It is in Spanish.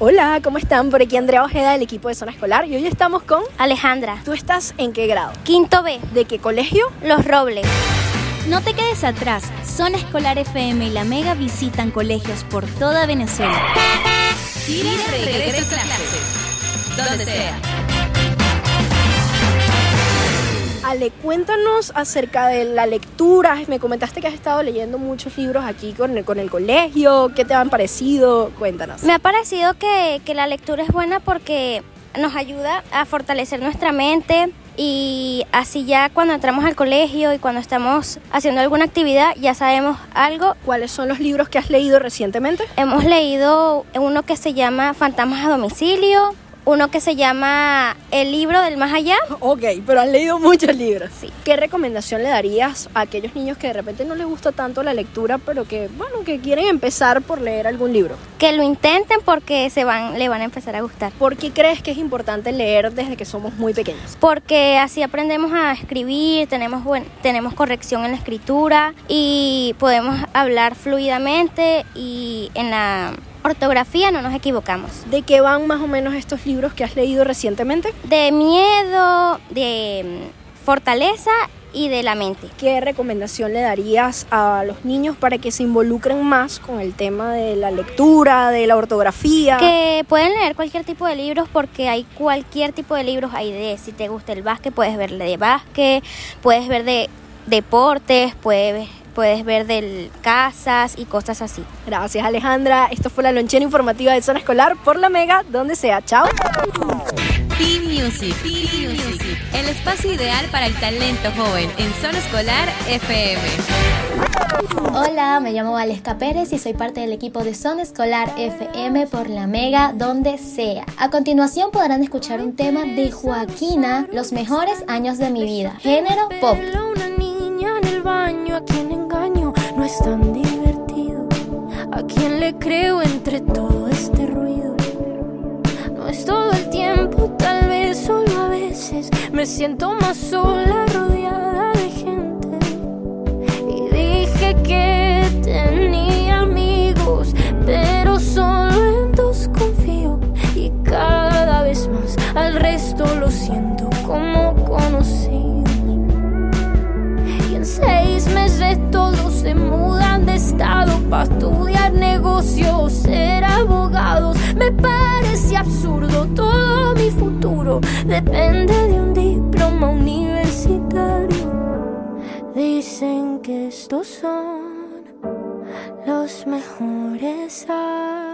Hola, ¿cómo están? Por aquí Andrea Ojeda del equipo de Zona Escolar y hoy estamos con Alejandra. ¿Tú estás en qué grado? Quinto B. ¿De qué colegio? Los Robles. No te quedes atrás. Zona Escolar FM y La Mega visitan colegios por toda Venezuela. Tira regresa a clases. Donde sea. Ale, cuéntanos acerca de la lectura. Me comentaste que has estado leyendo muchos libros aquí con el, con el colegio. ¿Qué te han parecido? Cuéntanos. Me ha parecido que, que la lectura es buena porque nos ayuda a fortalecer nuestra mente y así ya cuando entramos al colegio y cuando estamos haciendo alguna actividad ya sabemos algo. ¿Cuáles son los libros que has leído recientemente? Hemos leído uno que se llama Fantasmas a domicilio, uno que se llama El libro del más allá. Ok, pero han leído muchos libros. Sí. ¿Qué recomendación le darías a aquellos niños que de repente no les gusta tanto la lectura, pero que, bueno, que quieren empezar por leer algún libro? Que lo intenten porque se van, le van a empezar a gustar. ¿Por qué crees que es importante leer desde que somos muy pequeños? Porque así aprendemos a escribir, tenemos, buen, tenemos corrección en la escritura y podemos hablar fluidamente y en la ortografía no nos equivocamos. ¿De qué van más o menos estos libros que has leído recientemente? De miedo, de mm, fortaleza y de la mente. ¿Qué recomendación le darías a los niños para que se involucren más con el tema de la lectura, de la ortografía? Que pueden leer cualquier tipo de libros porque hay cualquier tipo de libros. Hay de, si te gusta el básquet, puedes ver de básquet, puedes ver de deportes, puedes puedes ver del casas y cosas así. Gracias Alejandra, esto fue la lonchera informativa de Zona Escolar por la Mega, donde sea. Chao. T-Music, T-Music, el espacio ideal para el talento joven en Zona Escolar FM. Hola, me llamo Valesca Pérez y soy parte del equipo de Zona Escolar FM por la Mega, donde sea. A continuación podrán escuchar un tema de Joaquina, Los mejores años de mi vida, género pop. Una niña en el baño, a quien engaño, no tan divertido. A quien le creo entre todo este ruido. No es todo el tiempo, tal vez solo a veces me siento más sola rodeada para estudiar negocios, ser abogados. Me parece absurdo todo mi futuro. Depende de un diploma universitario. Dicen que estos son los mejores años.